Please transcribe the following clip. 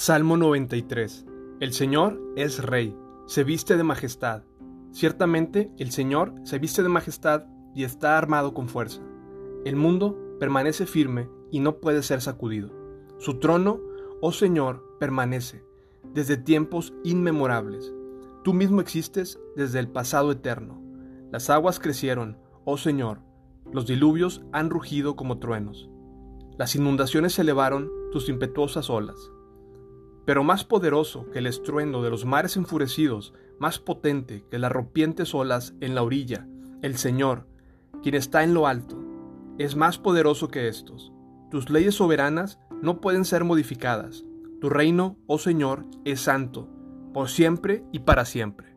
Salmo 93. El Señor es Rey, se viste de majestad. Ciertamente el Señor se viste de majestad y está armado con fuerza. El mundo permanece firme y no puede ser sacudido. Su trono, oh Señor, permanece desde tiempos inmemorables. Tú mismo existes desde el pasado eterno. Las aguas crecieron, oh Señor, los diluvios han rugido como truenos. Las inundaciones se elevaron tus impetuosas olas. Pero más poderoso que el estruendo de los mares enfurecidos, más potente que las rompientes olas en la orilla, el Señor, quien está en lo alto, es más poderoso que estos. Tus leyes soberanas no pueden ser modificadas. Tu reino, oh Señor, es santo, por siempre y para siempre.